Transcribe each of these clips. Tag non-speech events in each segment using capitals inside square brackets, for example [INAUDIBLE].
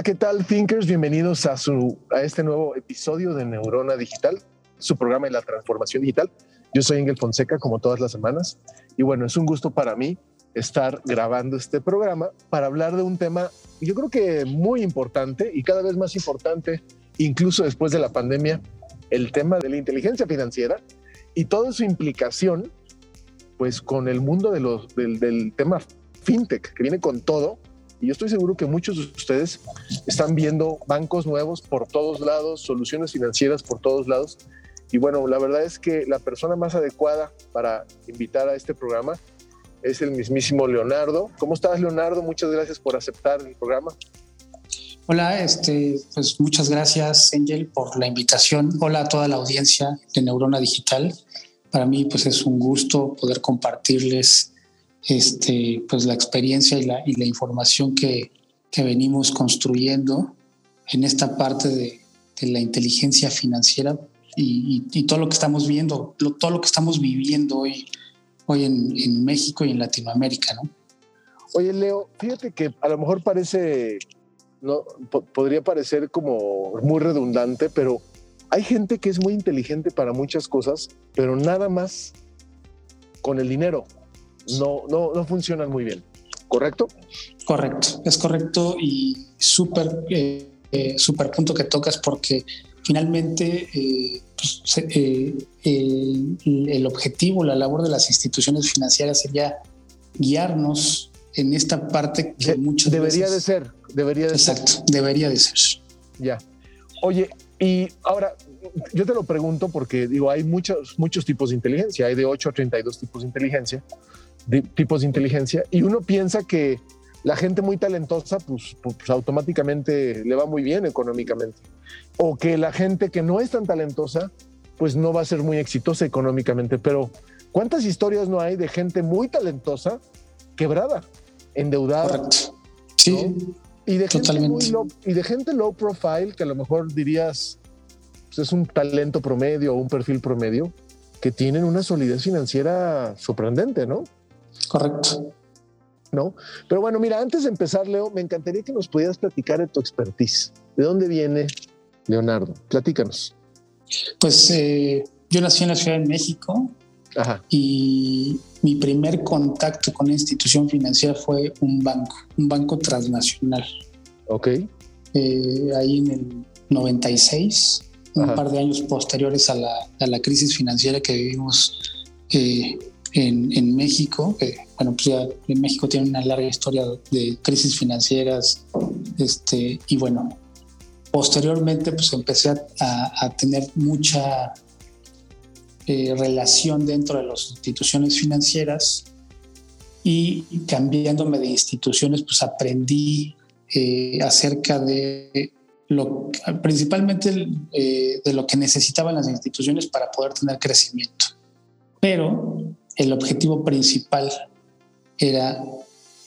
Hola, ¿qué tal, Thinkers? Bienvenidos a, su, a este nuevo episodio de Neurona Digital, su programa de la transformación digital. Yo soy Engel Fonseca, como todas las semanas, y bueno, es un gusto para mí estar grabando este programa para hablar de un tema, yo creo que muy importante y cada vez más importante, incluso después de la pandemia, el tema de la inteligencia financiera y toda su implicación, pues con el mundo de los, del, del tema fintech, que viene con todo y yo estoy seguro que muchos de ustedes están viendo bancos nuevos por todos lados, soluciones financieras por todos lados. Y bueno, la verdad es que la persona más adecuada para invitar a este programa es el mismísimo Leonardo. ¿Cómo estás, Leonardo? Muchas gracias por aceptar el programa. Hola, este, pues muchas gracias, Angel, por la invitación. Hola a toda la audiencia de Neurona Digital. Para mí, pues es un gusto poder compartirles este, pues la experiencia y la, y la información que, que, venimos construyendo en esta parte de, de la inteligencia financiera y, y, y, todo lo que estamos viendo, lo, todo lo que estamos viviendo hoy, hoy en, en, México y en Latinoamérica, ¿no? Oye, Leo, fíjate que a lo mejor parece, no, podría parecer como muy redundante, pero hay gente que es muy inteligente para muchas cosas, pero nada más con el dinero no, no, no funcionan muy bien. ¿Correcto? Correcto, es correcto y súper eh, eh, super punto que tocas porque finalmente eh, pues, eh, el, el, objetivo, la labor de las instituciones financieras sería guiarnos en esta parte que de, muchas debería veces, de ser, debería de exacto, ser. debería de ser. Ya. Oye, y ahora yo te lo pregunto porque digo, hay muchos, muchos tipos de inteligencia, hay de 8 a 32 tipos de inteligencia de tipos de inteligencia y uno piensa que la gente muy talentosa pues, pues, automáticamente le va muy bien económicamente o que la gente que no es tan talentosa pues no va a ser muy exitosa económicamente pero cuántas historias no hay de gente muy talentosa quebrada endeudada Correcto. sí ¿no? y de gente muy low, y de gente low profile que a lo mejor dirías pues es un talento promedio o un perfil promedio que tienen una solidez financiera sorprendente, ¿no? Correcto. ¿No? Pero bueno, mira, antes de empezar, Leo, me encantaría que nos pudieras platicar de tu expertise. ¿De dónde viene Leonardo? Platícanos. Pues eh, yo nací en la Ciudad de México Ajá. y mi primer contacto con la institución financiera fue un banco, un banco transnacional. Ok. Eh, ahí en el 96, Ajá. un par de años posteriores a la, a la crisis financiera que vivimos eh, en, en, México, bueno, pues ya en México tiene una larga historia de crisis financieras, este, y bueno, posteriormente pues empecé a, a, a tener mucha eh, relación dentro de las instituciones financieras y cambiándome de instituciones pues aprendí eh, acerca de lo, principalmente eh, de lo que necesitaban las instituciones para poder tener crecimiento. Pero el objetivo principal era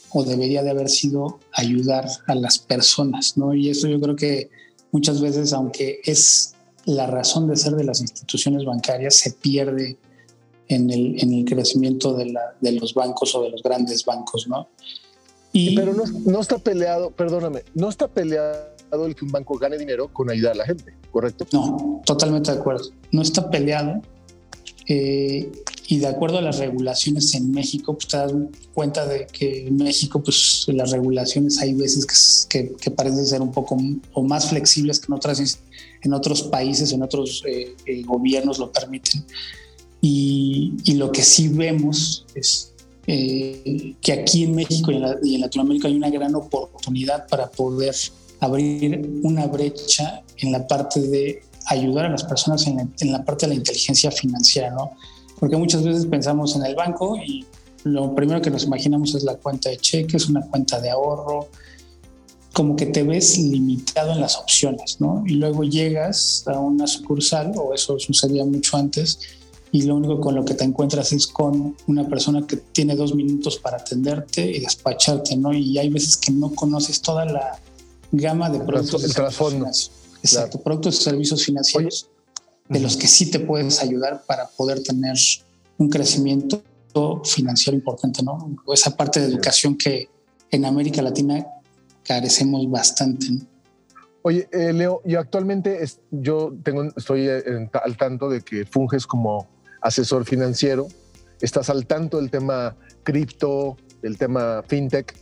o debería de haber sido ayudar a las personas, ¿no? Y eso yo creo que muchas veces, aunque es la razón de ser de las instituciones bancarias, se pierde en el, en el crecimiento de, la, de los bancos o de los grandes bancos, ¿no? Y, Pero no, no está peleado, perdóname, no está peleado el que un banco gane dinero con ayudar a la gente, ¿correcto? No, totalmente de acuerdo. No está peleado. Eh, y de acuerdo a las regulaciones en México, pues te das cuenta de que en México, pues las regulaciones hay veces que, que, que parecen ser un poco o más flexibles que en, otras, en otros países, en otros eh, eh, gobiernos lo permiten. Y, y, lo que sí vemos es eh, que aquí en México y en, la, y en Latinoamérica hay una gran oportunidad para poder abrir una brecha en la parte de ayudar a las personas en la, en la parte de la inteligencia financiera, ¿no? Porque muchas veces pensamos en el banco y, lo primero que nos imaginamos es la cuenta de cheques, una cuenta de ahorro, como que te ves limitado en las opciones, ¿no? Y luego llegas a una sucursal, o eso sucedía mucho antes, y lo único con lo que te encuentras es con una persona que tiene dos minutos para atenderte y despacharte, ¿no? Y hay veces que no conoces toda la gama de productos. El trasfondo. Exacto, productos y servicios financieros de los que sí te puedes ayudar para poder tener un crecimiento financiero importante, ¿no? Esa parte de educación que en América Latina carecemos bastante. Oye, eh, Leo, y actualmente yo tengo, estoy al tanto de que funges como asesor financiero, estás al tanto del tema cripto, del tema fintech,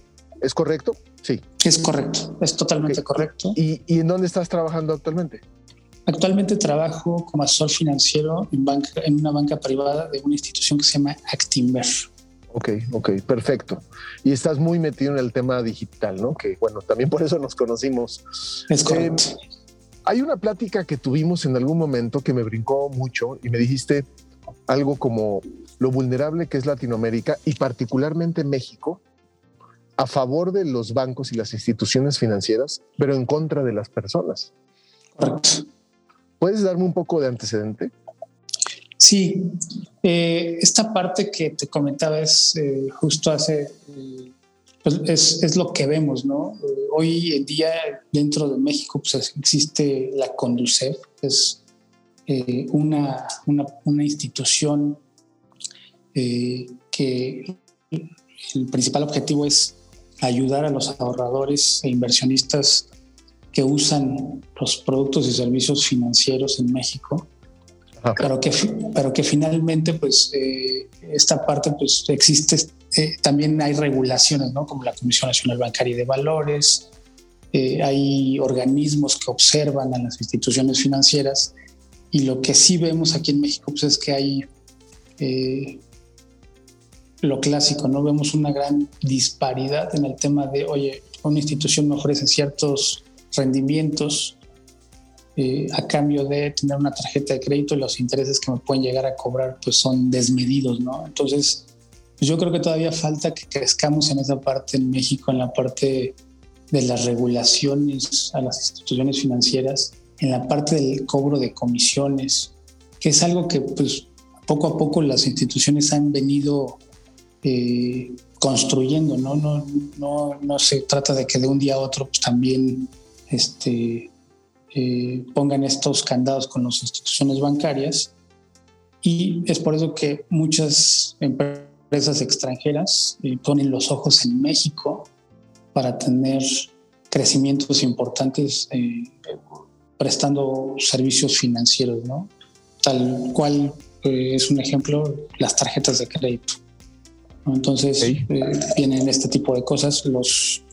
¿es correcto? Sí. Es correcto, es totalmente correcto. ¿Y, ¿Y, en dónde estás trabajando actualmente? Actualmente trabajo como asesor financiero en, banca, en una banca privada de una institución que se llama Actinver. Ok, ok, perfecto. Y estás muy metido en el tema digital, ¿no? Que bueno, también por eso nos conocimos. Es correcto. Eh, hay una plática que tuvimos en algún momento que me brincó mucho y me dijiste algo como lo vulnerable que es Latinoamérica y particularmente México a favor de los bancos y las instituciones financieras, pero en contra de las personas. Correcto. ¿Puedes darme un poco de antecedente? Sí, eh, esta parte que te comentaba es eh, justo hace, eh, pues es, lo que vemos, ¿no? hoy en día dentro de México pues existe la Conducef, es una, una, institución que el principal objetivo es ayudar a los ahorradores e inversionistas que usan los productos y servicios financieros en México, pero, que, pero que finalmente pues eh, esta parte pues existe, eh, también hay regulaciones, ¿no? como la Comisión Nacional Bancaria de Valores, eh, hay organismos que observan a las instituciones financieras y lo que sí vemos aquí en México pues, es que hay lo clásico, ¿no? Vemos una gran disparidad en el tema de, oye, una institución me ofrece ciertos rendimientos eh, a cambio de tener una tarjeta de crédito y los intereses que me pueden llegar a cobrar pues son desmedidos, ¿no? Entonces, pues, yo creo que todavía falta que crezcamos en esa parte en México, en la parte de las regulaciones a las instituciones financieras, en la parte del cobro de comisiones, que es algo que pues poco a poco las instituciones han venido eh, construyendo, ¿no? No, no, no se trata de que de un día a otro pues, también este, eh, pongan estos candados con las instituciones bancarias y es por eso que muchas empresas extranjeras eh, ponen los ojos en México para tener crecimientos importantes eh, prestando servicios financieros, ¿no? Tal cual es un ejemplo las tarjetas de crédito. Entonces vienen este tipo de cosas, los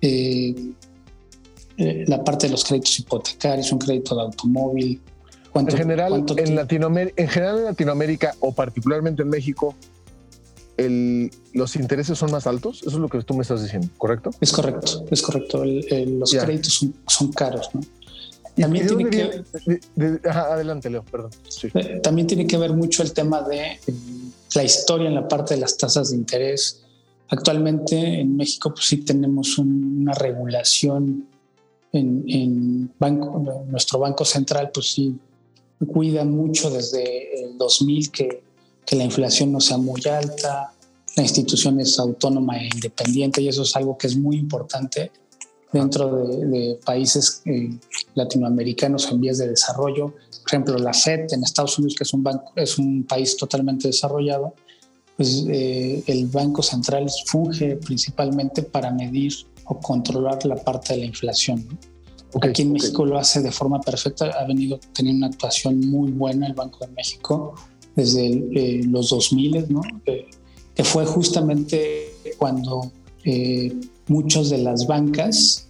eh, la parte de los créditos hipotecarios, un crédito de automóvil. En general, en, Latinoamérica, en general en Latinoamérica o particularmente en México, los intereses son más altos. Eso es lo que tú me estás diciendo, ¿correcto? Es correcto, es correcto. los créditos son, caros, ¿no? También tiene que, adelante, Leo, perdón. Eh, también tiene que ver mucho el tema de eh, la historia en la parte de las tasas de interés. Actualmente en México pues sí tenemos una regulación en, banco, nuestro Banco Central, pues sí, cuida mucho desde el 2000 que, que la inflación no sea muy alta, la institución es autónoma e independiente y eso es algo que es muy importante dentro de, países eh, latinoamericanos en vías de desarrollo. Por ejemplo, la FED en Estados Unidos, que es un, banco, es un país totalmente desarrollado, pues eh, el Banco Central funge principalmente para medir o controlar la parte de la inflación. Aquí en México lo hace de forma perfecta, ha venido teniendo una actuación muy buena el Banco de México desde eh, los 2000, ¿no? que fue justamente cuando eh, muchas de las bancas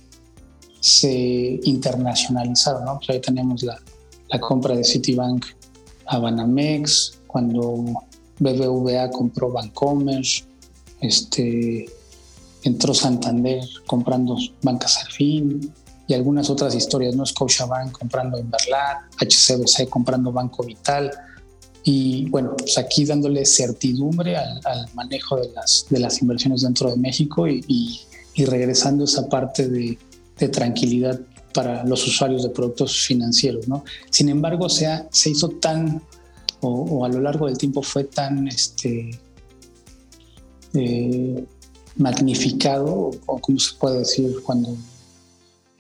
se internacionalizaron. ¿no? Pues ahí tenemos la, la compra de Citibank a Banamex, cuando BBVA compró Bancomer, este, entró Santander comprando Banca Serfín y algunas otras historias, ¿no? Scotiabank comprando Inverlat, HCBC comprando Banco Vital. Y bueno, pues aquí dándole certidumbre al, manejo de las, de las inversiones dentro de México y, y, regresando esa parte de, de, tranquilidad para los usuarios de productos financieros. ¿no? Sin embargo, se, se hizo tan, o, o, a lo largo del tiempo fue tan este, eh, magnificado, o como se puede decir, cuando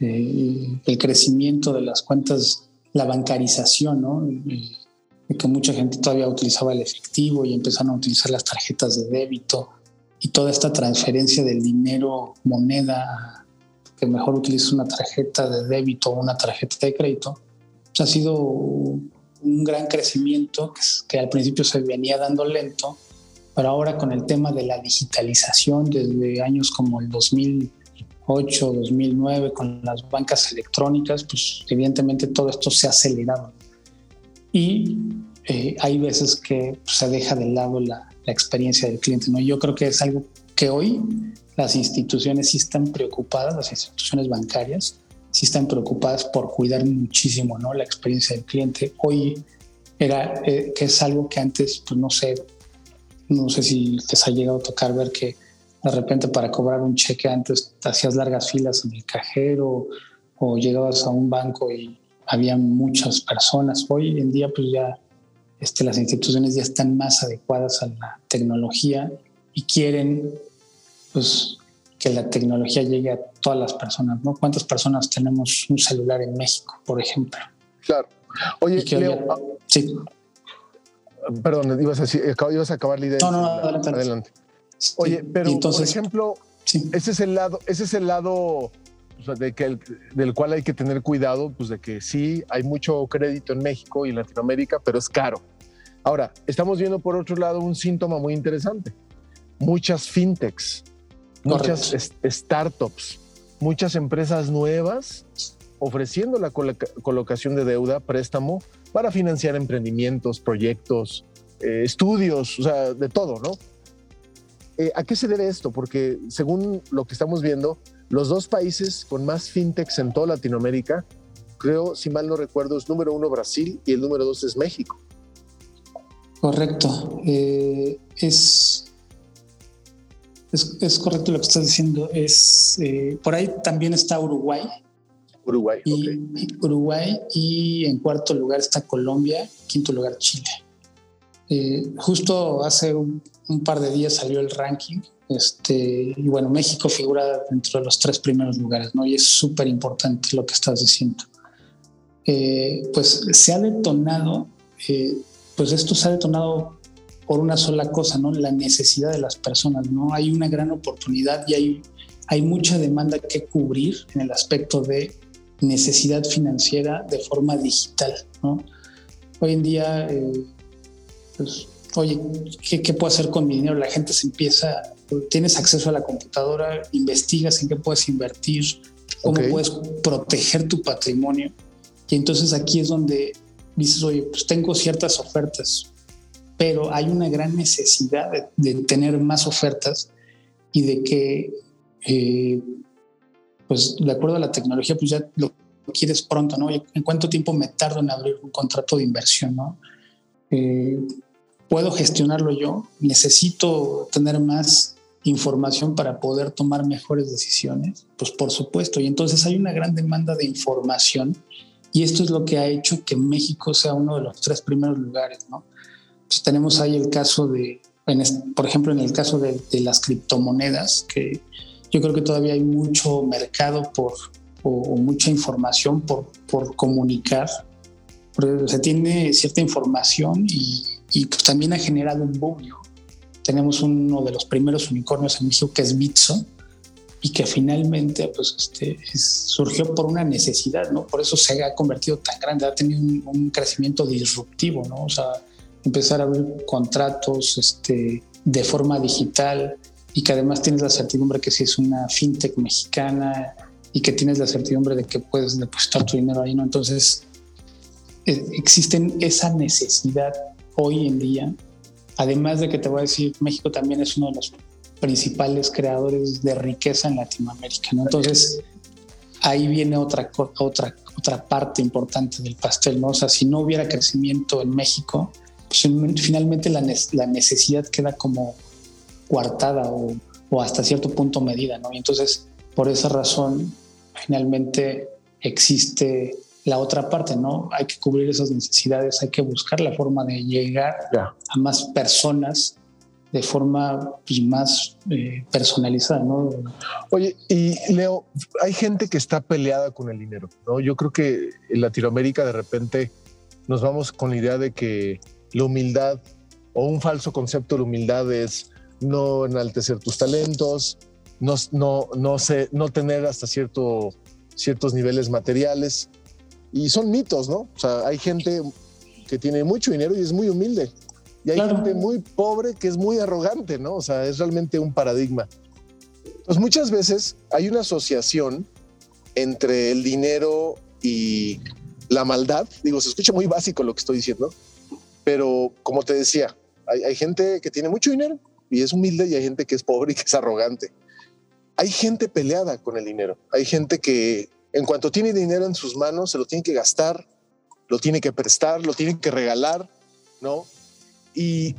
eh, el crecimiento de las cuentas, la bancarización, ¿no? Que mucha gente todavía utilizaba el efectivo y empezaron a utilizar las tarjetas de débito y toda esta transferencia del dinero, moneda, que mejor utiliza una tarjeta de débito o una tarjeta de crédito, pues ha sido un gran crecimiento que al principio se venía dando lento pero ahora con el tema de la digitalización desde años como el 2008, 2009, con las bancas electrónicas, pues evidentemente todo esto se ha acelerado. Y eh, hay veces que pues, se deja de lado la, la, experiencia del cliente. ¿no? Yo creo que es algo que hoy las instituciones sí están preocupadas, las instituciones bancarias sí están preocupadas por cuidar muchísimo ¿no? la experiencia del cliente. Hoy era eh, que es algo que antes, pues no sé, no sé si les ha llegado a tocar ver que de repente para cobrar un cheque antes hacías largas filas en el cajero o llegabas a un banco y había muchas personas. Hoy en día pues ya este, las instituciones ya están más adecuadas a la tecnología y quieren pues que la tecnología llegue a todas las personas, ¿no? ¿Cuántas personas tenemos un celular en México, por ejemplo? Claro. Oye, Leo, ah, sí. Perdón, ibas a, ibas a acabar la idea. No, no, no adelante. Oye, pero por ejemplo, ese es el lado, ese es el lado de que del cual hay que tener cuidado, pues de que sí hay mucho crédito en México y Latinoamérica, pero es caro. Ahora, estamos viendo por otro lado un síntoma muy interesante. Muchas fintechs, muchas startups, muchas empresas nuevas ofreciendo la colocación de deuda, préstamo para financiar emprendimientos, proyectos, eh, estudios, o sea, de todo, ¿no? Eh, ¿A qué se debe esto? Porque según lo que estamos viendo, los dos países con más fintechs en toda Latinoamérica, creo, si mal no recuerdo, es número uno Brasil y el número dos es México. Correcto. Eh, es, es, correcto lo que estás diciendo. Es, por ahí también está Uruguay, Uruguay. Y, Uruguay y en cuarto lugar está Colombia, quinto lugar Chile. Eh, justo hace un, par de días salió el ranking este, y bueno, México figura dentro de los tres primeros lugares, ¿no? Y es súper importante lo que estás diciendo. Eh, pues se ha detonado, eh, pues esto se ha detonado por una sola cosa, ¿no? La necesidad de las personas, ¿no? Hay una gran oportunidad y hay, hay mucha demanda que cubrir en el aspecto de necesidad financiera de forma digital. ¿no? Hoy en día, eh, pues, oye, ¿qué, puedo hacer con mi dinero? La gente se empieza, tienes acceso a la computadora, investigas en qué puedes invertir, cómo puedes proteger tu patrimonio. Y entonces aquí es donde dices, oye, pues tengo ciertas ofertas, pero hay una gran necesidad de, tener más ofertas y de que eh, pues de acuerdo a la tecnología, pues ya lo quieres pronto, ¿no? ¿En cuánto tiempo me tardo en abrir un contrato de inversión, ¿no? Eh, ¿Puedo gestionarlo yo? ¿Necesito tener más información para poder tomar mejores decisiones? Pues por supuesto. Y entonces hay una gran demanda de información y esto es lo que ha hecho que México sea uno de los tres primeros lugares, ¿no? Pues tenemos ahí el caso de, por ejemplo, en el caso de, de las criptomonedas, que yo creo que todavía hay mucho mercado por, o, mucha información por, por comunicar. Se tiene cierta información y, y pues también ha generado un boom. Tenemos uno de los primeros unicornios en México que es Bitso y que finalmente pues, este, surgió por una necesidad, ¿no? Por eso se ha convertido tan grande, ha tenido un, un crecimiento disruptivo, ¿no? O sea, empezar a abrir contratos este, de forma digital, y que además tienes la certidumbre que si es una fintech mexicana y que tienes la certidumbre de que puedes depositar tu dinero ahí, ¿no? Entonces, eh, existen esa necesidad hoy en día, además de que te voy a decir, México también es uno de los principales creadores de riqueza en Latinoamérica, ¿no? Entonces, ahí viene otra, otra, otra parte importante del pastel, ¿no? O sea, si no hubiera crecimiento en México, pues finalmente la, la, necesidad queda como coartada o, o, hasta cierto punto medida, ¿no? Y entonces, por esa razón, finalmente existe la otra parte, ¿no? Hay que cubrir esas necesidades, hay que buscar la forma de llegar a más personas de forma pues, más eh, personalizada, ¿no? Oye, y Leo, hay gente que está peleada con el dinero, ¿no? Yo creo que en Latinoamérica de repente nos vamos con la idea de que la humildad o un falso concepto de humildad es no enaltecer tus talentos, no, no, no, sé, no tener hasta cierto, ciertos niveles materiales. Y son mitos, ¿no? O sea, hay gente que tiene mucho dinero y es muy humilde. Y hay gente muy pobre que es muy arrogante, ¿no? O sea, es realmente un paradigma. Pues muchas veces hay una asociación entre el dinero y la maldad. Digo, se escucha muy básico lo que estoy diciendo, pero como te decía, hay, hay gente que tiene mucho dinero y es humilde y hay gente que es pobre y que es arrogante. Hay gente peleada con el dinero. Hay gente que en cuanto tiene dinero en sus manos, se lo tiene que gastar, lo tiene que prestar, lo tiene que regalar, ¿no? Y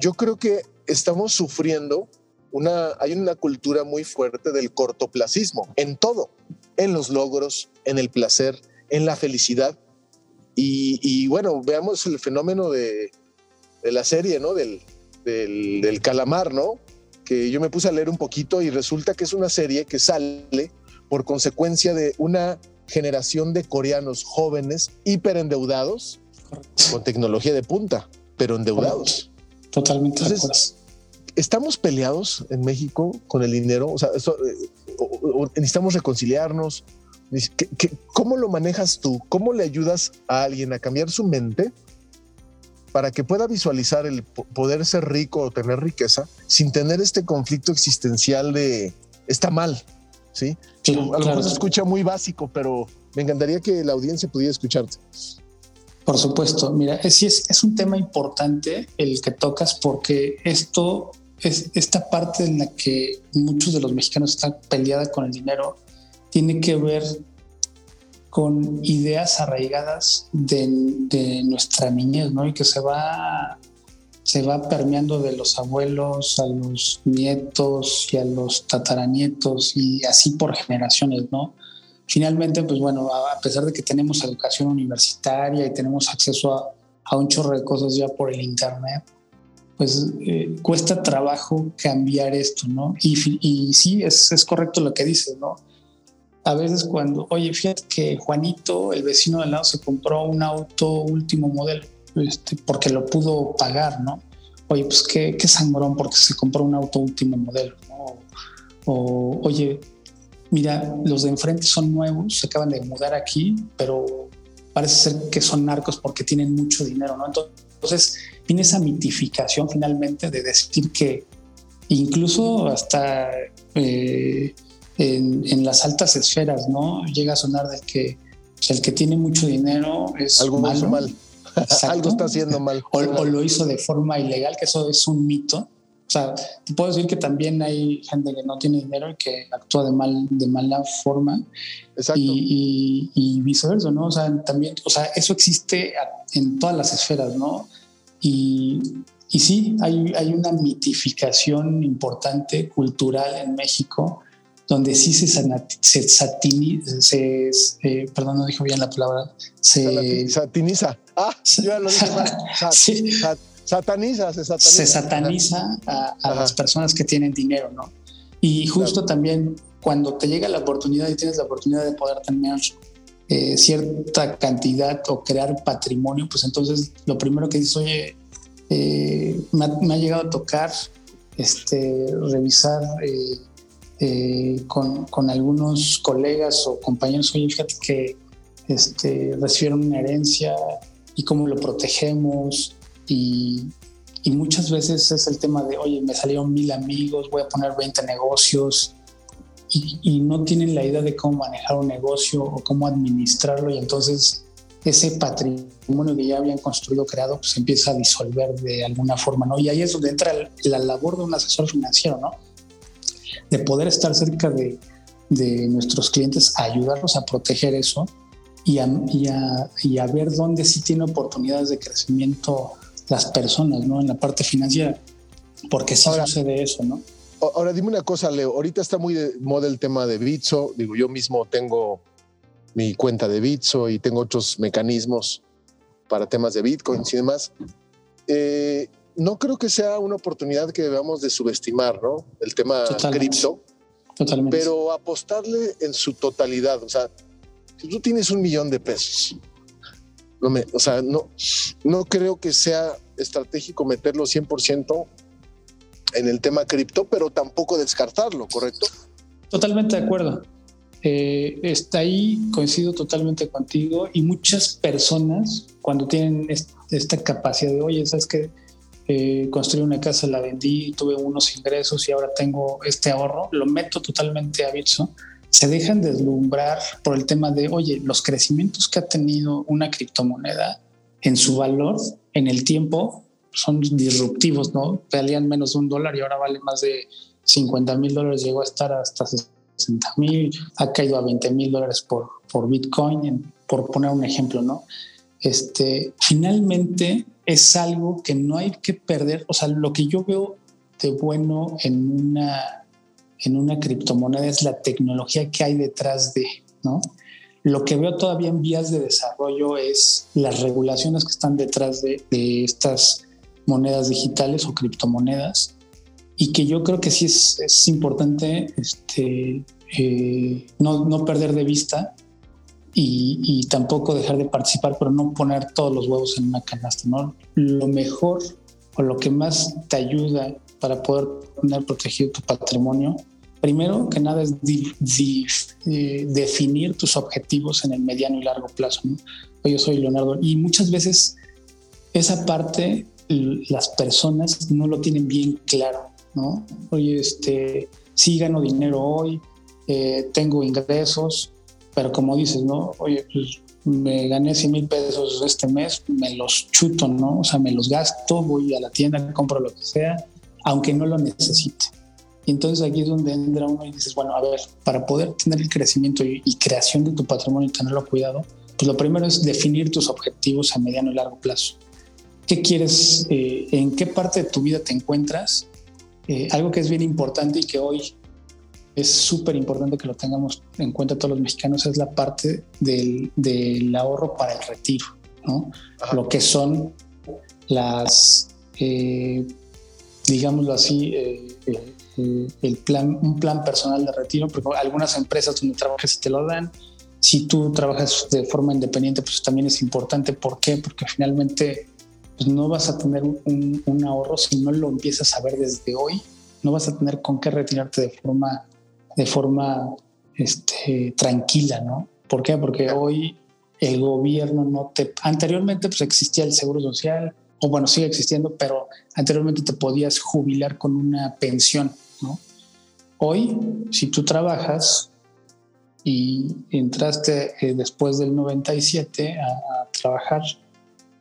yo creo que estamos sufriendo una, hay una cultura muy fuerte del cortoplacismo en todo, en los logros, en el placer, en la felicidad. Y, bueno, veamos el fenómeno de, la serie, ¿no? Del, del, del, calamar, ¿no? Que yo me puse a leer un poquito y resulta que es una serie que sale por consecuencia de una generación de coreanos jóvenes hiperendeudados con tecnología de punta, pero endeudados. Totalmente. Entonces, estamos peleados en México con el dinero, o sea, eh, necesitamos reconciliarnos. cómo lo manejas tú? ¿Cómo le ayudas a alguien a cambiar su mente para que pueda visualizar el poder ser rico o tener riqueza sin tener este conflicto existencial de está mal, ¿sí? a lo mejor se escucha muy básico, pero me encantaría que la audiencia pudiera escucharte. Por supuesto, mira, sí es, es un tema importante el que tocas porque esto es esta parte en la que muchos de los mexicanos están peleada con el dinero, tiene que ver con ideas arraigadas de, de, nuestra niñez, ¿no? Y que se va se va permeando de los abuelos a los nietos y a los tataranietos y así por generaciones, ¿no? Finalmente, pues bueno, a pesar de que tenemos educación universitaria y tenemos acceso a, a un chorro de cosas ya por el Internet, pues eh, cuesta trabajo cambiar esto, ¿no? Y, y sí, es, es, correcto lo que dices, ¿no? A veces cuando, oye, fíjate que Juanito, el vecino del lado, se compró un auto último modelo este, porque lo pudo pagar, ¿no? Oye, pues qué, qué sangrón porque se compró un auto último modelo, ¿no? O, oye, mira, los de enfrente son nuevos, se acaban de mudar aquí, pero parece ser que son narcos porque tienen mucho dinero, ¿no? Entonces, viene esa mitificación finalmente de decir que incluso hasta eh, en, las altas esferas, ¿no? Llega a sonar de que pues, el que tiene mucho dinero es algo malo. mal. [LAUGHS] Algo está haciendo mal. O, lo hizo de forma ilegal, que eso es un mito. O sea, te puedo decir que también hay gente que no tiene dinero y que actúa de mal, de mala forma. Exacto. Y, viceversa, ¿no? O sea, también, o sea, eso existe en todas las esferas, ¿no? Y, y sí, hay, hay una mitificación importante cultural en México donde sí se, se, se eh, perdón, no dijo bien la palabra, se satiniza. Ah, yo lo dije mal. [LAUGHS] sataniza, se sataniza. Se sataniza a, las personas que tienen dinero, ¿no? Y justo también cuando te llega la oportunidad y tienes la oportunidad de poder tener eh, cierta cantidad o crear patrimonio, pues entonces lo primero que dices, oye, eh, me, ha, llegado a tocar este, revisar eh, con, con, algunos colegas o compañeros, oye, fíjate que este, recibieron una herencia y cómo lo protegemos y, y, muchas veces es el tema de, oye, me salieron mil amigos, voy a poner 20 negocios y, y no tienen la idea de cómo manejar un negocio o cómo administrarlo y entonces ese patrimonio que ya habían construido, creado, pues empieza a disolver de alguna forma, ¿no? Y ahí es donde entra la labor de un asesor financiero, ¿no? De poder estar cerca de, nuestros clientes, ayudarlos a proteger eso y a, y, a, ver dónde sí tiene oportunidades de crecimiento las personas, ¿no? En la parte financiera, porque sí sucede eso, ¿no? Ahora dime una cosa, Leo. Ahorita está muy de moda el tema de Bitso. Digo, yo mismo tengo mi cuenta de Bitso y tengo otros mecanismos para temas de bitcoins y demás. Eh, no creo que sea una oportunidad que debamos de subestimar, ¿no? El tema cripto. Totalmente. Pero apostarle en su totalidad. O sea, si tú tienes un millón de pesos, no me, o sea, no, no creo que sea estratégico meterlo 100% en el tema cripto, pero tampoco descartarlo, ¿correcto? Totalmente de acuerdo. Eh, está ahí, coincido totalmente contigo y muchas personas cuando tienen esta capacidad de, oye, ¿sabes que eh, construí una casa, la vendí, tuve unos ingresos y ahora tengo este ahorro, lo meto totalmente a Bitso, se dejan deslumbrar por el tema de, oye, los crecimientos que ha tenido una criptomoneda en su valor, en el tiempo, son disruptivos, ¿no? Valían menos de un dólar y ahora vale más de 50 mil dólares, llegó a estar hasta 60 mil, ha caído a 20 mil dólares por, por Bitcoin, por poner un ejemplo, ¿no? Este, finalmente es algo que no hay que perder, o sea, lo que yo veo de bueno en una, en una criptomoneda es la tecnología que hay detrás de, ¿no? Lo que veo todavía en vías de desarrollo es las regulaciones que están detrás de, estas monedas digitales o criptomonedas y que yo creo que sí es, es importante este, eh, no, no, perder de vista y, y, tampoco dejar de participar, pero no poner todos los huevos en una canasta. ¿no? Lo mejor o lo que más te ayuda para poder tener protegido tu patrimonio, primero que nada es eh, definir tus objetivos en el mediano y largo plazo. ¿no? Yo soy Leonardo y muchas veces esa parte las personas no lo tienen bien claro, ¿no? Oye, este, sí gano dinero hoy, eh, tengo ingresos, pero como dices, ¿no? Oye, pues me gané 100 mil pesos este mes, me los chuto, ¿no? O sea, me los gasto, voy a la tienda, compro lo que sea, aunque no lo necesite. Y entonces aquí es donde entra uno y dices, bueno, a ver, para poder tener el crecimiento y, y creación de tu patrimonio y tenerlo cuidado, pues lo primero es definir tus objetivos a mediano y largo plazo qué quieres, eh, en qué parte de tu vida te encuentras. Eh, algo que es bien importante y que hoy es súper importante que lo tengamos en cuenta todos los mexicanos es la parte del, del ahorro para el retiro, ¿no? Lo que son las, eh, digámoslo así, el plan, un plan personal de retiro, porque algunas empresas donde trabajas te lo dan. Si tú trabajas de forma independiente, pues también es importante. ¿Por qué? Porque finalmente pues no vas a tener un, ahorro si no lo empiezas a ver desde hoy. No vas a tener con qué retirarte de forma, de forma este, tranquila, ¿no? ¿Por qué? Porque hoy el gobierno no te... Anteriormente pues existía el seguro social, o bueno, sigue existiendo, pero anteriormente te podías jubilar con una pensión, ¿no? Hoy, si tú trabajas y entraste eh, después del 97 a, a trabajar,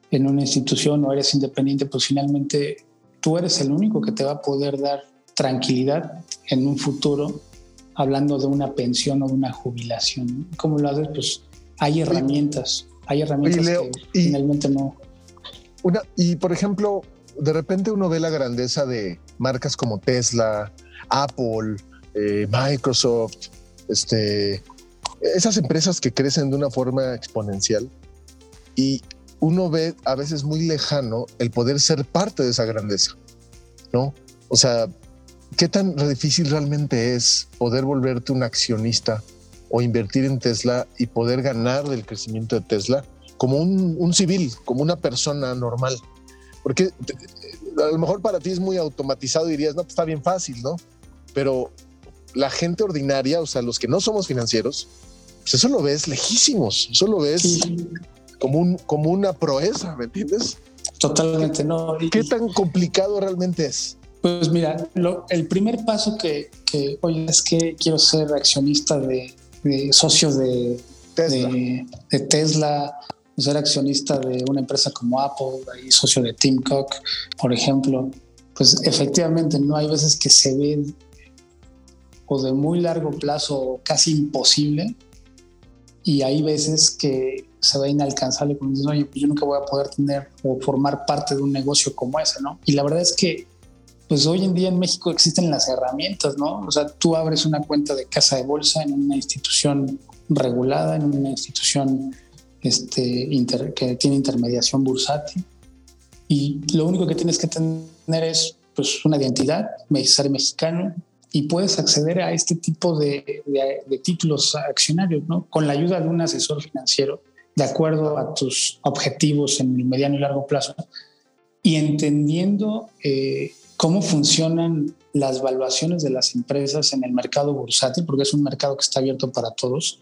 en una institución o eres independiente, pues finalmente tú eres el único que te va a poder dar tranquilidad en un futuro hablando de una pensión o de una jubilación. ¿Cómo lo haces? Pues hay herramientas, hay herramientas que finalmente no. Una, y por ejemplo, de repente uno ve la grandeza de marcas como Tesla, Apple, eh, Microsoft, este, esas empresas que crecen de una forma exponencial y uno ve a veces muy lejano el poder ser parte de esa grandeza, ¿no? O sea, ¿qué tan difícil realmente es poder volverte un accionista o invertir en Tesla y poder ganar del crecimiento de Tesla como un, civil, como una persona normal? Porque a lo mejor para ti es muy automatizado y dirías, no, pues está bien fácil, ¿no? Pero la gente ordinaria, o sea, los que no somos financieros, pues eso lo ves lejísimos, eso lo ves como, un, como una proeza, ¿me entiendes? Totalmente, no. ¿Qué tan complicado realmente es? Pues mira, el primer paso que, que, oye, es que quiero ser accionista de, de socio de Tesla. De, Tesla, ser accionista de una empresa como Apple, y socio de Tim Cook, por ejemplo. Pues efectivamente, no hay veces que se ve o de muy largo plazo, casi imposible, y hay veces que se ve inalcanzable cuando dices, oye, pues yo nunca voy a poder tener o formar parte de un negocio como ese, ¿no? Y la verdad es que, pues hoy en día en México existen las herramientas, ¿no? O sea, tú abres una cuenta de casa de bolsa en una institución regulada, en una institución este, que tiene intermediación bursátil, y lo único que tienes que tener es pues, una identidad, ser mexicano, y puedes acceder a este tipo de, títulos accionarios, ¿no? Con la ayuda de un asesor financiero, de acuerdo a tus objetivos en el mediano y largo plazo, y entendiendo eh, cómo funcionan las valuaciones de las empresas en el mercado bursátil, porque es un mercado que está abierto para todos.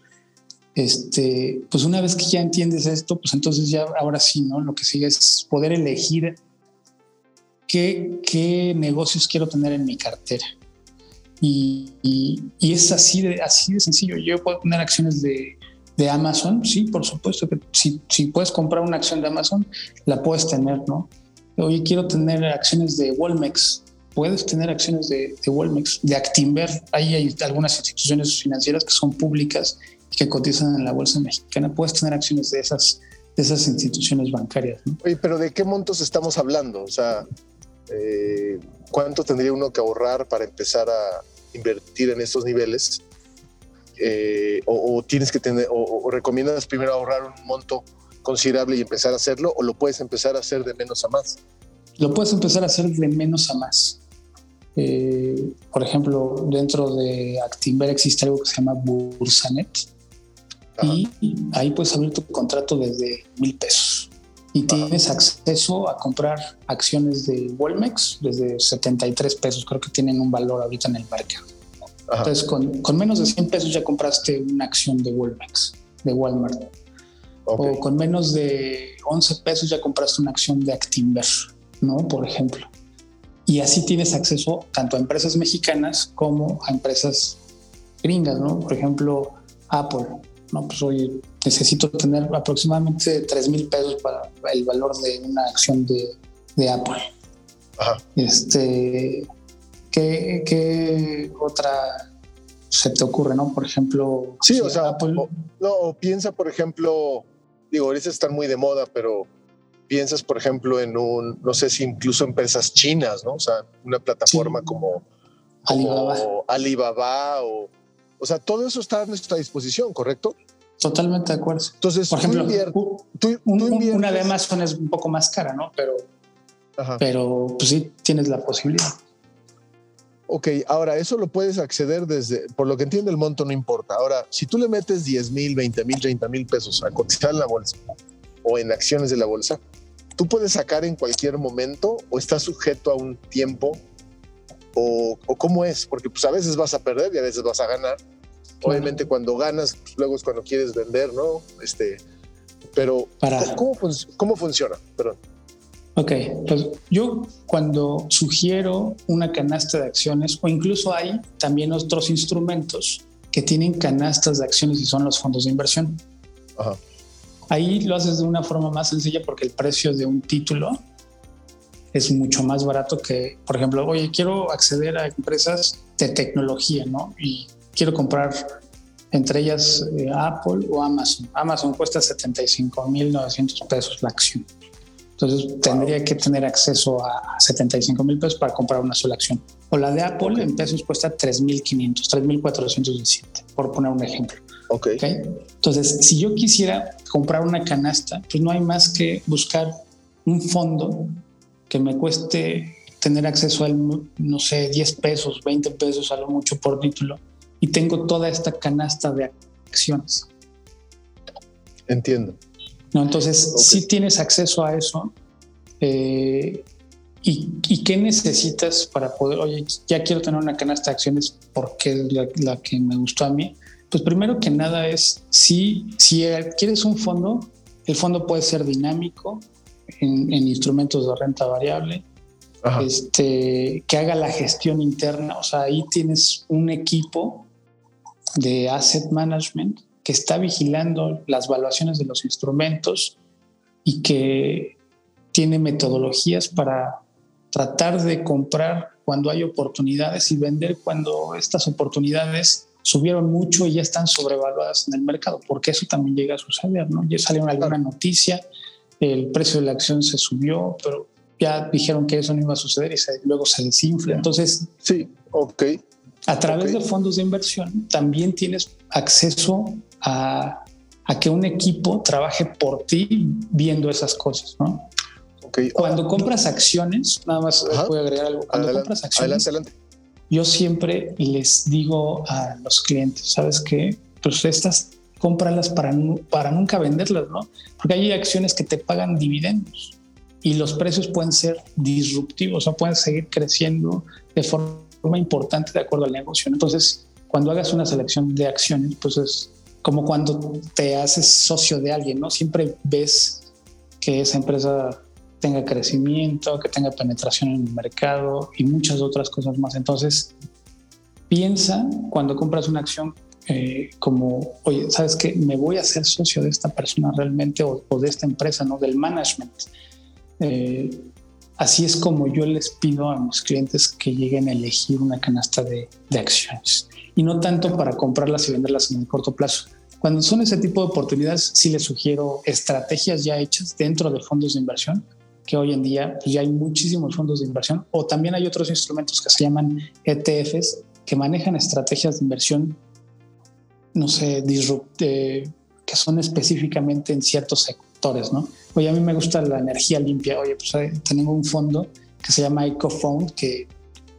Este, pues una vez que ya entiendes esto, pues entonces ya ahora sí, ¿no? Lo que sigue es poder elegir qué, qué negocios quiero tener en mi cartera. Y, y, es así de, así de sencillo. Yo puedo poner acciones de, de Amazon, sí, por supuesto que si, si, puedes comprar una acción de Amazon, la puedes tener, ¿no? Oye, quiero tener acciones de Walmex, puedes tener acciones de, Walmex, de Actinver. Ahí hay algunas instituciones financieras que son públicas y que cotizan en la bolsa mexicana. Puedes tener acciones de esas, de esas instituciones bancarias. Oye, pero ¿de qué montos estamos hablando? O sea, eh, ¿cuánto tendría uno que ahorrar para empezar a invertir en estos niveles? Eh, o, tienes que tener, o, recomiendas primero ahorrar un monto considerable y empezar a hacerlo, o lo puedes empezar a hacer de menos a más? Lo puedes empezar a hacer de menos a más. Eh, por ejemplo, dentro de Actinver existe algo que se llama Bursanet y ahí puedes abrir tu contrato desde mil pesos y tienes acceso a comprar acciones de Walmex desde 73 pesos. Creo que tienen un valor ahorita en el mercado. Entonces, con, con, menos de 100 pesos ya compraste una acción de Walmex, de Walmart. O con menos de 11 pesos ya compraste una acción de Actinver, ¿no? Por ejemplo. Y así tienes acceso tanto a empresas mexicanas como a empresas gringas, ¿no? Por ejemplo, Apple. No, pues oye, necesito tener aproximadamente 3 mil pesos para el valor de una acción de, de Apple. Ajá. Este, ¿qué, ¿qué, otra se te ocurre, no? Por ejemplo, sí, o sea, Apple... no, piensa, por ejemplo, digo, ahorita están muy de moda, pero piensas, por ejemplo, en un, no sé si incluso empresas chinas, ¿no? O sea, una plataforma como, Alibaba. Alibaba o, o sea, todo eso está a nuestra disposición, ¿correcto? Totalmente de acuerdo. Entonces, por ejemplo, una de Amazon es un poco más cara, ¿no? Pero, pero pues sí tienes la posibilidad. Ok, ahora eso lo puedes acceder desde, por lo que entiendo el monto no importa. Ahora, si tú le metes 10 mil, 20 mil, 30 mil pesos a cotizar en la bolsa o en acciones de la bolsa, tú puedes sacar en cualquier momento o estás sujeto a un tiempo o, o cómo es, porque pues a veces vas a perder y a veces vas a ganar Obviamente cuando ganas, pues, luego es cuando quieres vender, ¿no? Este, pero ¿cómo, ¿cómo, funciona? Perdón. Ok, pues yo cuando sugiero una canasta de acciones, o incluso hay también otros instrumentos que tienen canastas de acciones y son los fondos de inversión. Ajá. Ahí lo haces de una forma más sencilla porque el precio de un título es mucho más barato que, por ejemplo, oye, quiero acceder a empresas de tecnología, ¿no? Y quiero comprar entre ellas eh, Apple o Amazon. Amazon cuesta 75.900 pesos la acción. Entonces tendría que tener acceso a 75 mil pesos para comprar una sola acción. O la de Apple en pesos cuesta 3.500, 3.417, por poner un ejemplo. Okay. ok. Entonces, si yo quisiera comprar una canasta, pues no hay más que buscar un fondo que me cueste tener acceso a, no sé, 10 pesos, 20 pesos a lo mucho por título y tengo toda esta canasta de acciones. Entiendo. ¿No? Entonces, si tienes acceso a eso. Eh, y, qué necesitas para poder, oye, ya quiero tener una canasta de acciones porque es la, que me gustó a mí? Pues primero que nada es, si, si quieres un fondo, el fondo puede ser dinámico en, en instrumentos de renta variable, este, que haga la gestión interna, o sea, ahí tienes un equipo de asset management que está vigilando las valuaciones de los instrumentos y que tiene metodologías para tratar de comprar cuando hay oportunidades y vender cuando estas oportunidades subieron mucho y ya están sobrevaluadas en el mercado, porque eso también llega a suceder, ¿no? Ya salió alguna noticia, el precio de la acción se subió, pero ya dijeron que eso no iba a suceder y luego se desinfla. Entonces, sí, ok. A través de fondos de inversión también tienes acceso a, a, que un equipo trabaje por ti viendo esas cosas, ¿no? Okay. Cuando compras acciones, nada más voy a agregar algo. Cuando compras acciones, adelante, adelante yo siempre les digo a los clientes, ¿sabes qué? Pues estas cómpralas para, para nunca venderlas, ¿no? Porque hay acciones que te pagan dividendos y los precios pueden ser disruptivos o pueden seguir creciendo de forma importante de acuerdo al negocio. Entonces, cuando hagas una selección de acciones, pues es como cuando te haces socio de alguien, ¿no? Siempre ves que esa empresa tenga crecimiento, que tenga penetración en el mercado y muchas otras cosas más. Entonces, piensa cuando compras una acción eh, como, oye, ¿sabes qué? Me voy a ser socio de esta persona realmente o, de esta empresa, ¿no? Del management. Eh, así es como yo les pido a mis clientes que lleguen a elegir una canasta de, de acciones y no tanto para comprarlas y venderlas en el corto plazo. Cuando son ese tipo de oportunidades, sí les sugiero estrategias ya hechas dentro de fondos de inversión que hoy en día pues, ya hay muchísimos fondos de inversión o también hay otros instrumentos que se llaman ETFs que manejan estrategias de inversión, no sé, disrupte, que son específicamente en ciertos sectores, ¿no? Oye, a mí me gusta la energía limpia. Oye, pues eh, tenemos un fondo que se llama EcoFund que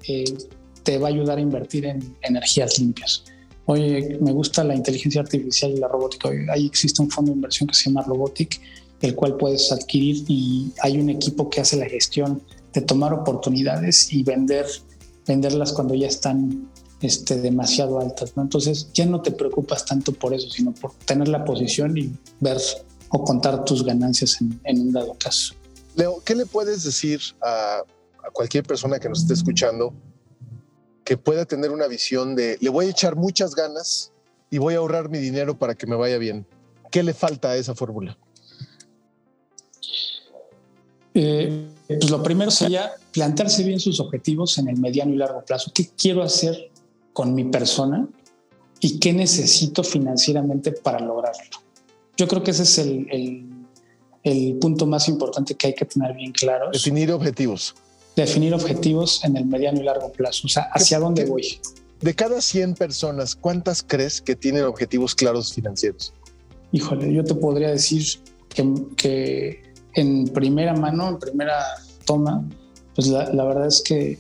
eh, te va a ayudar a invertir en energías limpias. Oye, me gusta la inteligencia artificial y la robótica. ahí existe un fondo de inversión que se llama Robotic el cual puedes adquirir y hay un equipo que hace la gestión de tomar oportunidades y vender, venderlas cuando ya están este, demasiado altas. ¿no? Entonces ya no te preocupas tanto por eso, sino por tener la posición y ver o contar tus ganancias en, un dado caso. Leo, ¿qué le puedes decir a, a cualquier persona que nos esté escuchando que pueda tener una visión de le voy a echar muchas ganas y voy a ahorrar mi dinero para que me vaya bien? ¿Qué le falta a esa fórmula? Eh, pues lo primero sería plantearse bien sus objetivos en el mediano y largo plazo. ¿Qué quiero hacer con mi persona y qué necesito financieramente para lograrlo? Yo creo que ese es el, el, punto más importante que hay que tener bien claro. Definir objetivos. Definir objetivos en el mediano y largo plazo, o sea, hacia dónde voy. De cada 100 personas, ¿cuántas crees que tienen objetivos claros financieros? Híjole, yo te podría decir que, que en primera mano, en primera toma, pues la, verdad es que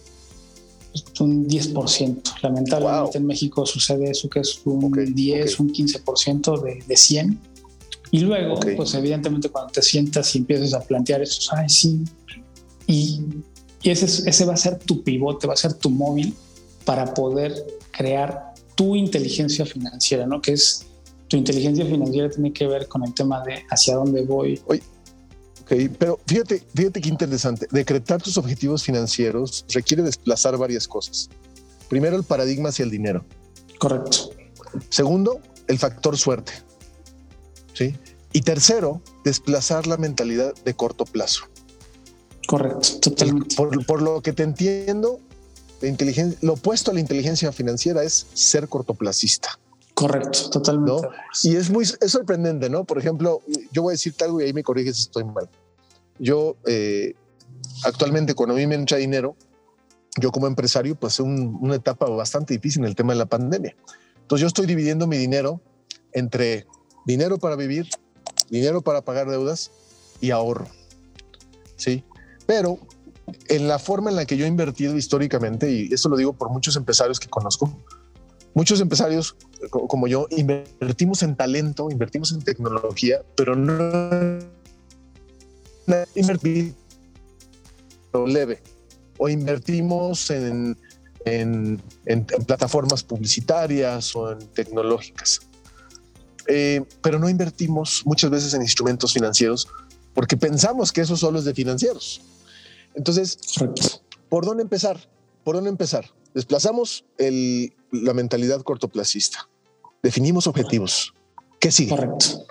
un 10%. Lamentablemente en México sucede eso, que es un 10, un 15% de, de 100. Y luego, pues evidentemente cuando te sientas y empiezas a plantear eso, ay, sí. Y, y ese, ese va a ser tu pivote, va a ser tu móvil para poder crear tu inteligencia financiera, ¿no? Que es tu inteligencia financiera tiene que ver con el tema de hacia dónde voy, pero fíjate, fíjate qué interesante. Decretar tus objetivos financieros requiere desplazar varias cosas. Primero, el paradigma hacia el dinero. Correcto. Segundo, el factor suerte. ¿Sí? Y tercero, desplazar la mentalidad de corto plazo. Correcto, totalmente. Por, lo que te entiendo, inteligencia, lo opuesto a la inteligencia financiera es ser cortoplacista. Correcto, totalmente. Y es muy es sorprendente, ¿no? Por ejemplo, yo voy a decirte algo y ahí me corriges si estoy mal. Yo eh, actualmente cuando a mí me entra dinero, yo como empresario pasé una etapa bastante difícil en el tema de la pandemia. Entonces yo estoy dividiendo mi dinero entre dinero para vivir, dinero para pagar deudas y ahorro. Sí, pero en la forma en la que yo he invertido históricamente, y eso lo digo por muchos empresarios que conozco, muchos empresarios como yo invertimos en talento, invertimos en tecnología, pero no invertir leve o invertimos en, en, plataformas publicitarias o en tecnológicas. Eh, pero no invertimos muchas veces en instrumentos financieros porque pensamos que eso solo es de financieros. Entonces, ¿por dónde empezar? ¿Por dónde empezar? Desplazamos el, la mentalidad cortoplacista. Definimos objetivos. ¿Qué sigue? Correcto.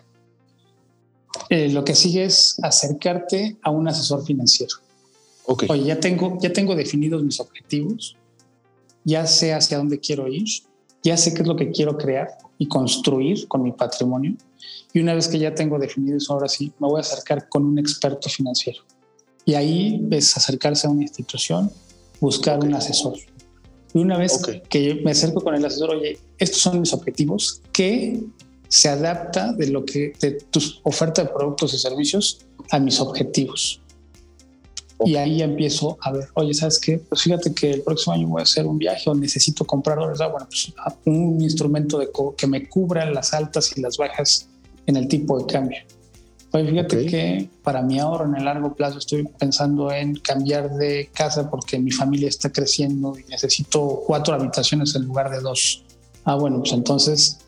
Eh, lo que sigue es acercarte a un asesor financiero. Okay. Oye, ya tengo, ya tengo definidos mis objetivos, ya sé hacia dónde quiero ir, ya sé qué es lo que quiero crear y construir con mi patrimonio. Y una vez que ya tengo definido eso, ahora sí, me voy a acercar con un experto financiero. Y ahí es acercarse a una institución, buscar un asesor. Y una vez que me acerco con el asesor, oye, estos son mis objetivos, ¿qué se adapta de lo que de tu oferta de productos y servicios a mis objetivos? Y ahí empiezo a ver, oye, ¿sabes qué? Pues fíjate que el próximo año voy a hacer un viaje o necesito comprar. Ah, bueno, pues ah, un instrumento de que me cubra las altas y las bajas en el tipo de cambio. Oye, fíjate que para mi ahorro en el largo plazo estoy pensando en cambiar de casa porque mi familia está creciendo y necesito cuatro habitaciones en lugar de dos. Ah, bueno, pues entonces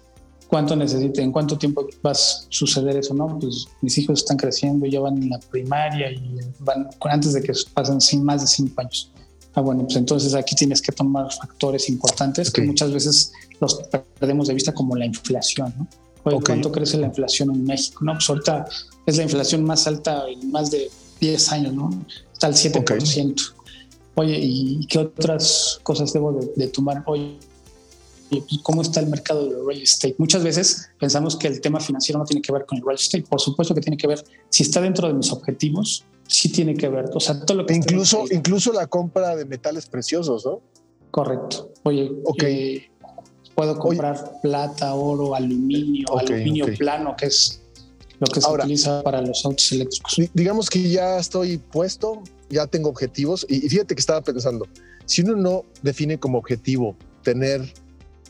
cuánto necesite, en cuánto tiempo va a suceder eso, ¿no? Pues mis hijos están creciendo, ya van en la primaria y van antes de que pasen sin más de cinco años. Ah, bueno, pues entonces aquí tienes que tomar factores importantes que muchas veces los perdemos de vista como la inflación, ¿no? Oye, ¿cuánto crece la inflación en México? No, pues ahorita es la inflación más alta en más de 10 años, ¿no? Está al 7%. Oye, ¿y qué otras cosas debo de, de tomar? Oye, cómo está el mercado de real estate. Muchas veces pensamos que el tema financiero no tiene que ver con el real estate. Por supuesto que tiene que ver. Si está dentro de mis objetivos, sí tiene que ver. O sea, todo lo que incluso incluso la compra de metales preciosos, ¿no? Correcto. Oye, okay. Puedo comprar plata, oro, aluminio, aluminio plano, que es lo que se utiliza para los autos eléctricos. Digamos que ya estoy puesto, ya tengo objetivos y fíjate que estaba pensando, si uno no define como objetivo tener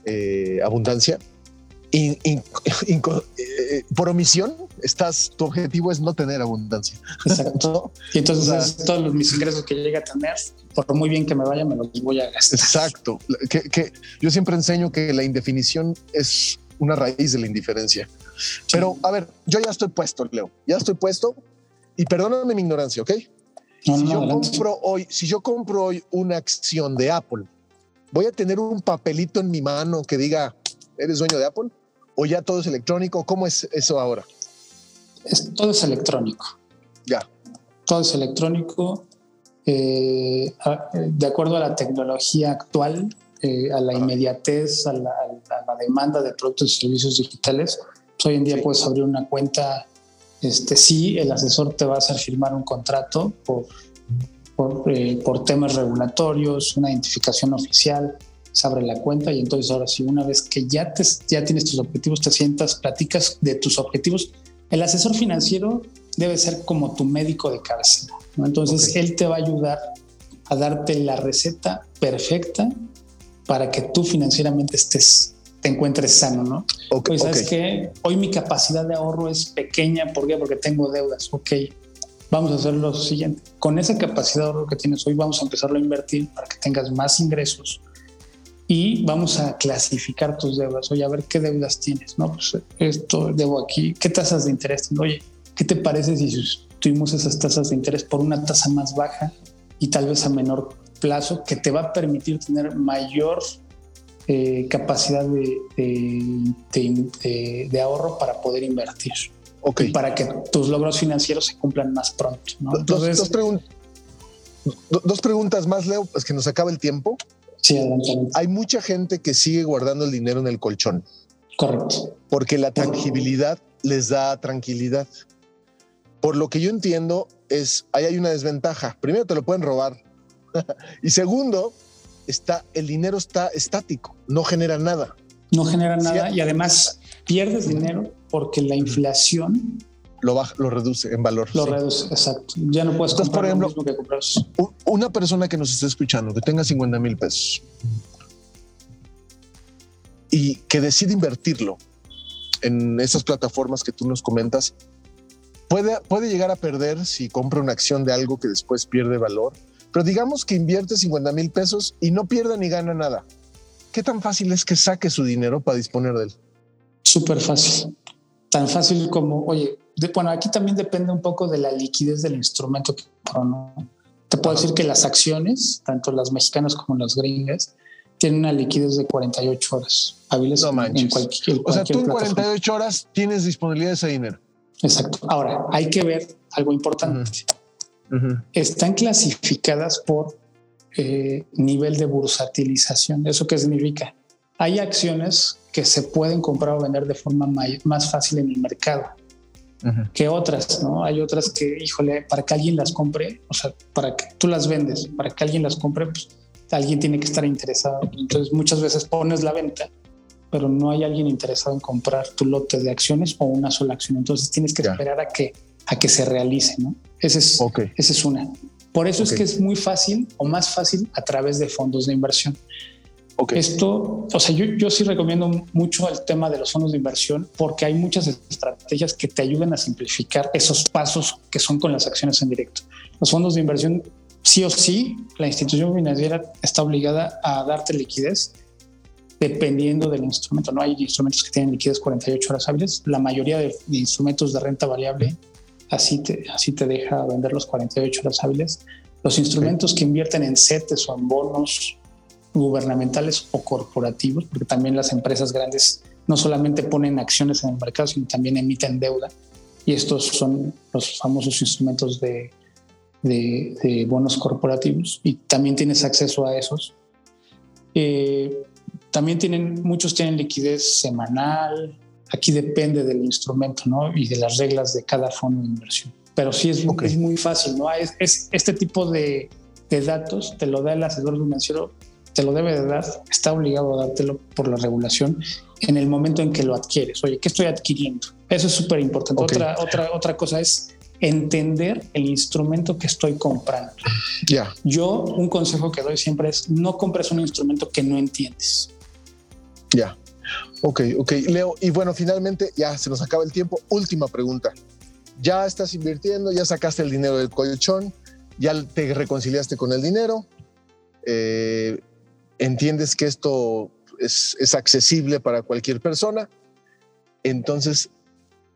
eh, abundancia, eh, por omisión, estás, tu objetivo es no tener abundancia. Exacto. y entonces todos mis ingresos que llegue a tener, por muy bien que me vaya, me los voy a gastar. Exacto. Que, yo siempre enseño que la indefinición es una raíz de la indiferencia. Pero a ver, yo ya estoy puesto, Leo, ya estoy puesto y perdóname mi ignorancia, ¿ok? si, yo compro hoy, si yo compro hoy una acción de Apple voy a tener un papelito en mi mano que diga, ¿eres dueño de Apple? ¿O ya todo es electrónico? ¿Cómo es eso ahora? Es, todo es electrónico. Ya. Todo es electrónico. Eh, de acuerdo a la tecnología actual, eh, a la inmediatez, a la, demanda de productos y servicios digitales, pues hoy en día puedes abrir una cuenta. Este, sí, el asesor te va a hacer firmar un contrato por eh, por, temas regulatorios, una identificación oficial, se abre la cuenta y entonces ahora sí, una vez que ya, te, ya tienes tus objetivos, te sientas, platicas de tus objetivos. El asesor financiero debe ser como tu médico de cabecera. ¿no? Entonces él te va a ayudar a darte la receta perfecta para que tú financieramente estés te encuentres sano, ¿no? Okay, sabes que hoy mi capacidad de ahorro es pequeña, ¿por qué? Porque tengo deudas. Ok, vamos a hacer lo siguiente. Con esa capacidad de ahorro que tienes hoy, vamos a empezarlo a invertir para que tengas más ingresos y vamos a clasificar tus deudas. Oye, a ver qué deudas tienes. No, pues esto debo aquí. ¿Qué tasas de interés? Oye, ¿qué te parece si sustituimos esas tasas de interés por una tasa más baja y tal vez a menor plazo que te va a permitir tener mayor eh, capacidad de, de ahorro para poder invertir? para que tus logros financieros se cumplan más pronto. dos, preguntas más, Leo, es que nos acaba el tiempo. Sí. Hay mucha gente que sigue guardando el dinero en el colchón. Correcto. Porque la tangibilidad les da tranquilidad. Por lo que yo entiendo es, ahí hay una desventaja. Primero te lo pueden robar. [LAUGHS] y segundo, está, el dinero está estático, no genera nada. No genera nada y además pierdes dinero porque la inflación lo, baja, lo reduce en valor. Lo reduce, exacto. Ya no puedes comprar por ejemplo, lo mismo que compras. Una persona que nos esté escuchando, que tenga 50 mil pesos y que decide invertirlo en esas plataformas que tú nos comentas, puede, puede llegar a perder si compra una acción de algo que después pierde valor. Pero digamos que invierte 50 mil pesos y no pierde ni gana nada. ¿Qué tan fácil es que saque su dinero para disponer de él? Súper fácil. Tan fácil como, oye, bueno, aquí también depende un poco de la liquidez del instrumento que ¿no? Te puedo decir que las acciones, tanto las mexicanas como las gringas, tienen una liquidez de 48 horas hábiles no en cualquier, O sea, tú en 48 horas tienes disponibilidad de ese dinero. Exacto. Ahora, hay que ver algo importante. Están clasificadas por eh, nivel de bursatilización. ¿Eso qué significa? hay acciones que se pueden comprar o vender de forma más fácil en el mercado que otras, ¿no? Hay otras que, híjole, para que alguien las compre, o sea, para que tú las vendes, para que alguien las compre, pues alguien tiene que estar interesado. Entonces muchas veces pones la venta, pero no hay alguien interesado en comprar tu lote de acciones o una sola acción. Entonces tienes que esperar a que, a que se realice, ¿no? Ese es, esa es una. Por eso es que es muy fácil o más fácil a través de fondos de inversión. Esto, o sea, yo, yo sí recomiendo mucho el tema de los fondos de inversión porque hay muchas estrategias que te ayudan a simplificar esos pasos que son con las acciones en directo. Los fondos de inversión, sí o sí, la institución financiera está obligada a darte liquidez dependiendo del instrumento. No hay instrumentos que tienen liquidez 48 horas hábiles. La mayoría de, instrumentos de renta variable así te, así te deja vender los 48 horas hábiles. Los instrumentos que invierten en CETES o en bonos gubernamentales o corporativos, porque también las empresas grandes no solamente ponen acciones en el mercado, sino también emiten deuda. Y estos son los famosos instrumentos de, de, bonos corporativos y también tienes acceso a esos. Eh, también tienen, muchos tienen liquidez semanal. Aquí depende del instrumento ¿no? y de las reglas de cada fondo de inversión. Pero sí es, es muy fácil, ¿no? Es, es, este tipo de, de datos te lo da el asesor financiero te lo debe de dar, está obligado a dártelo por la regulación en el momento en que lo adquieres. Oye, ¿qué estoy adquiriendo? Eso es súper importante. Otra, otra, otra cosa es entender el instrumento que estoy comprando. Ya. Yo, un consejo que doy siempre es no compres un instrumento que no entiendes. Ya. Ok, ok. Leo, y bueno, finalmente ya se nos acaba el tiempo. Última pregunta. Ya estás invirtiendo, ya sacaste el dinero del colchón, ya te reconciliaste con el dinero. Eh, entiendes que esto es, accesible para cualquier persona, entonces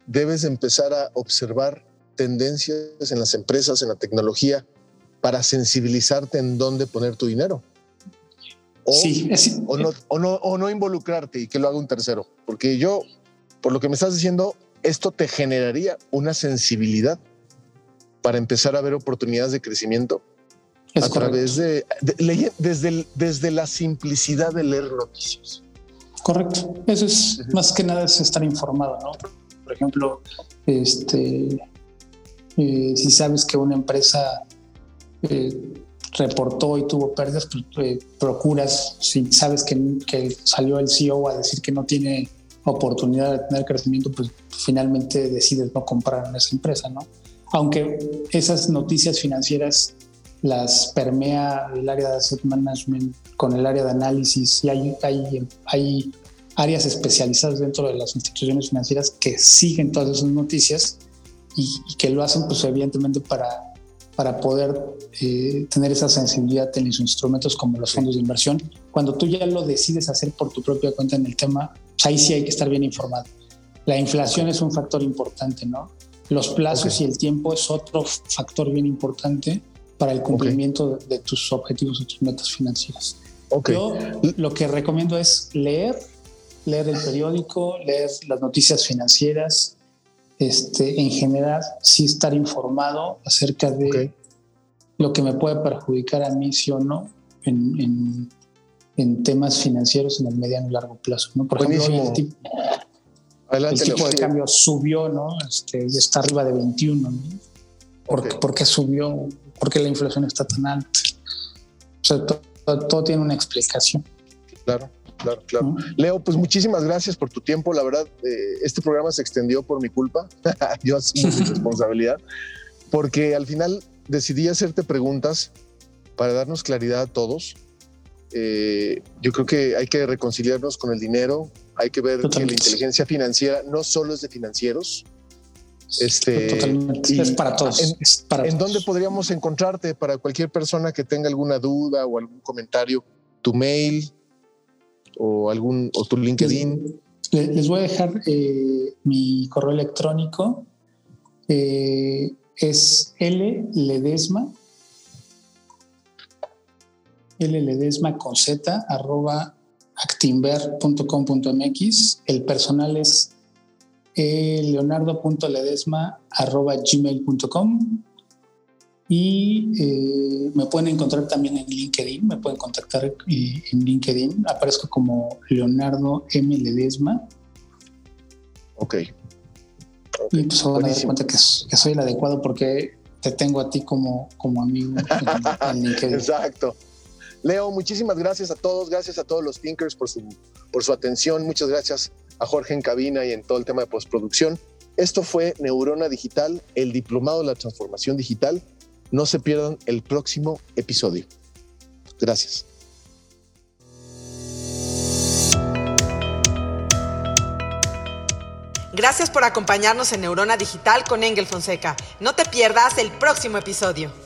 debes empezar a observar tendencias en las empresas, en la tecnología, para sensibilizarte en dónde poner tu dinero. O, sí, o, no, o, no, o no involucrarte y que lo haga un tercero. Porque yo, por lo que me estás diciendo, esto te generaría una sensibilidad para empezar a ver oportunidades de crecimiento a través de, desde, desde la simplicidad de leer noticias. Correcto. Eso es más que nada es estar informado, ¿no? Por ejemplo, este, eh, si sabes que una empresa eh, reportó y tuvo pérdidas, pues eh, procuras, si sabes que, que, salió el CEO a decir que no tiene oportunidad de tener crecimiento, pues finalmente decides no comprar en esa empresa, ¿no? Aunque esas noticias financieras las permea el área de asset management con el área de análisis y hay, hay, hay áreas especializadas dentro de las instituciones financieras que siguen todas esas noticias y, que lo hacen pues evidentemente para, para poder eh, tener esa sensibilidad en los instrumentos como los fondos de inversión. Cuando tú ya lo decides hacer por tu propia cuenta en el tema, pues ahí sí hay que estar bien informado. La inflación es un factor importante, ¿no? Los plazos y el tiempo es otro factor bien importante para el cumplimiento de, tus objetivos o tus metas financieras. Yo lo que recomiendo es leer, leer el periódico, leer las noticias financieras, este, en general, sí estar informado acerca de lo que me puede perjudicar a mí, sí o no, en, en, temas financieros en el mediano y largo plazo. ¿no? Por ejemplo, el tipo, el tipo de cambio subió, ¿no? Este, y está arriba de 21. ¿no? ¿Por, qué subió? ¿Por qué la inflación está tan alta? O sea, todo, tiene una explicación. Claro, claro, claro. Leo, pues muchísimas gracias por tu tiempo. La verdad, eh, este programa se extendió por mi culpa. [LAUGHS] Yo asumo mi [LAUGHS] responsabilidad. Porque al final decidí hacerte preguntas para darnos claridad a todos. Eh, yo creo que hay que reconciliarnos con el dinero, hay que ver que la inteligencia financiera no solo es de financieros, este, Totalmente. es para todos. ¿En, dónde podríamos encontrarte para cualquier persona que tenga alguna duda o algún comentario? ¿Tu mail o, algún, o tu LinkedIn? Les, voy a dejar eh, mi correo electrónico. Eh, es Ledesma Ledesma con z arroba actimber.com.mx. El personal es eh, leonardo.ledesma.gmail.com Y eh, me pueden encontrar también en LinkedIn, me pueden contactar eh, en LinkedIn. Aparezco como Leonardo M. Ledesma. Ok. Y pues van a dar cuenta que, soy el adecuado porque te tengo a ti como, como amigo en, LinkedIn. [LAUGHS] Exacto. Leo, muchísimas gracias a todos, gracias a todos los thinkers por su, por su atención, muchas gracias a Jorge en cabina y en todo el tema de postproducción. Esto fue Neurona Digital, el diplomado de la transformación digital. No se pierdan el próximo episodio. Gracias. Gracias por acompañarnos en Neurona Digital con Engel Fonseca. No te pierdas el próximo episodio.